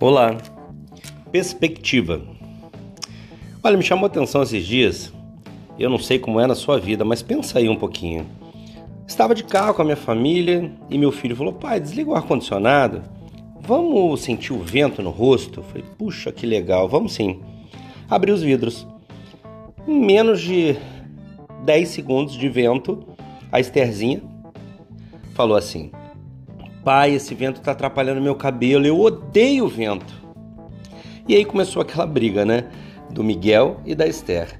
Olá, perspectiva. Olha, me chamou a atenção esses dias. Eu não sei como é na sua vida, mas pensa aí um pouquinho. Estava de carro com a minha família e meu filho falou: Pai, desliga o ar-condicionado. Vamos sentir o vento no rosto? Eu falei: Puxa, que legal, vamos sim. Abri os vidros. Em menos de 10 segundos de vento, a Estherzinha falou assim: Pai, esse vento está atrapalhando meu cabelo, eu odeio o vento. E aí começou aquela briga, né? Do Miguel e da Esther.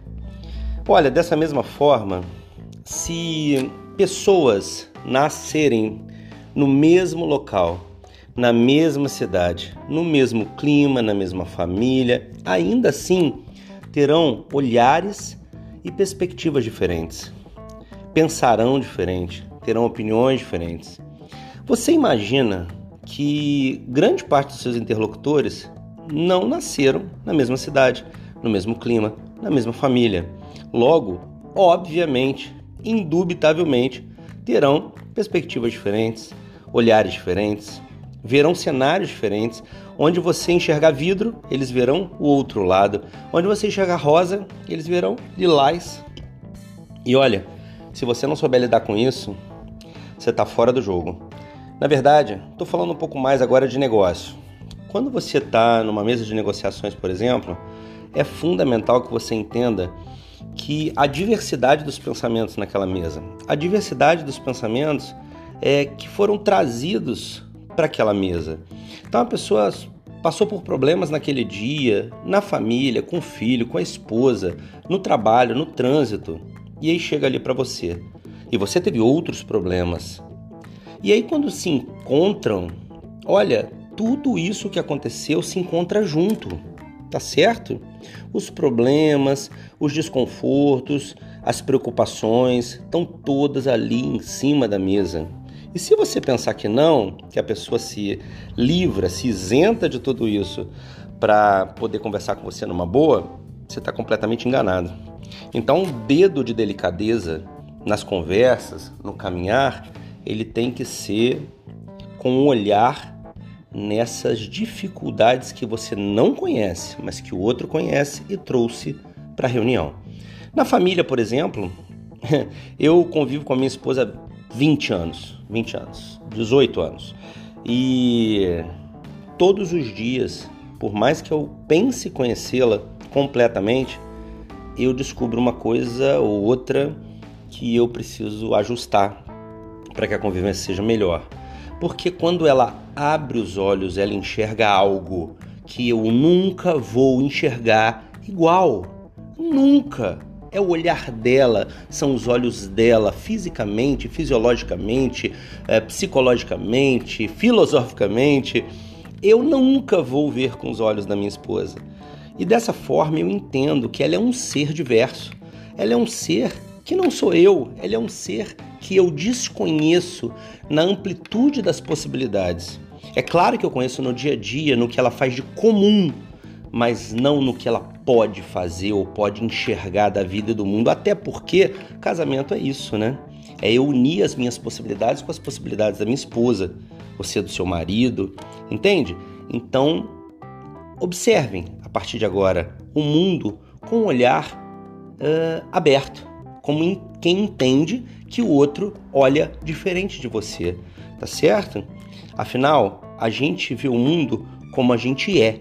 Olha, dessa mesma forma, se pessoas nascerem no mesmo local, na mesma cidade, no mesmo clima, na mesma família, ainda assim terão olhares e perspectivas diferentes, pensarão diferente, terão opiniões diferentes. Você imagina que grande parte dos seus interlocutores não nasceram na mesma cidade, no mesmo clima, na mesma família. Logo, obviamente, indubitavelmente, terão perspectivas diferentes, olhares diferentes, verão cenários diferentes. Onde você enxergar vidro, eles verão o outro lado. Onde você enxergar rosa, eles verão lilás. E olha, se você não souber lidar com isso, você está fora do jogo. Na verdade, estou falando um pouco mais agora de negócio. Quando você está numa mesa de negociações, por exemplo, é fundamental que você entenda que a diversidade dos pensamentos naquela mesa, a diversidade dos pensamentos é que foram trazidos para aquela mesa. Então a pessoa passou por problemas naquele dia, na família, com o filho, com a esposa, no trabalho, no trânsito, e aí chega ali para você. E você teve outros problemas. E aí, quando se encontram, olha, tudo isso que aconteceu se encontra junto, tá certo? Os problemas, os desconfortos, as preocupações estão todas ali em cima da mesa. E se você pensar que não, que a pessoa se livra, se isenta de tudo isso para poder conversar com você numa boa, você está completamente enganado. Então, um dedo de delicadeza nas conversas, no caminhar, ele tem que ser com um olhar nessas dificuldades que você não conhece, mas que o outro conhece e trouxe para a reunião. Na família, por exemplo, eu convivo com a minha esposa há 20 anos, 20 anos, 18 anos. E todos os dias, por mais que eu pense conhecê-la completamente, eu descubro uma coisa ou outra que eu preciso ajustar para que a convivência seja melhor. Porque quando ela abre os olhos, ela enxerga algo que eu nunca vou enxergar igual. Nunca. É o olhar dela, são os olhos dela, fisicamente, fisiologicamente, é, psicologicamente, filosoficamente. Eu nunca vou ver com os olhos da minha esposa. E dessa forma eu entendo que ela é um ser diverso. Ela é um ser que não sou eu, ela é um ser que eu desconheço na amplitude das possibilidades. É claro que eu conheço no dia a dia, no que ela faz de comum, mas não no que ela pode fazer ou pode enxergar da vida e do mundo, até porque casamento é isso, né? É eu unir as minhas possibilidades com as possibilidades da minha esposa, você do seu marido, entende? Então, observem a partir de agora o mundo com um olhar uh, aberto como quem entende que o outro olha diferente de você, tá certo? Afinal, a gente vê o mundo como a gente é.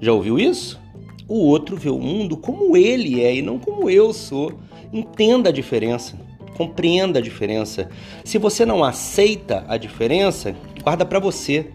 Já ouviu isso? O outro vê o mundo como ele é e não como eu sou. Entenda a diferença, compreenda a diferença. Se você não aceita a diferença, guarda para você,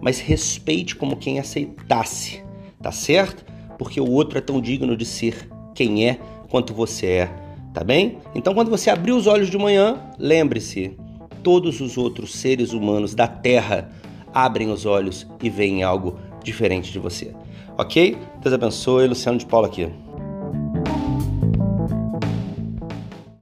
mas respeite como quem aceitasse, tá certo? Porque o outro é tão digno de ser quem é quanto você é tá bem? Então, quando você abrir os olhos de manhã, lembre-se: todos os outros seres humanos da Terra abrem os olhos e veem algo diferente de você. Ok? Deus abençoe. Luciano de Paula aqui.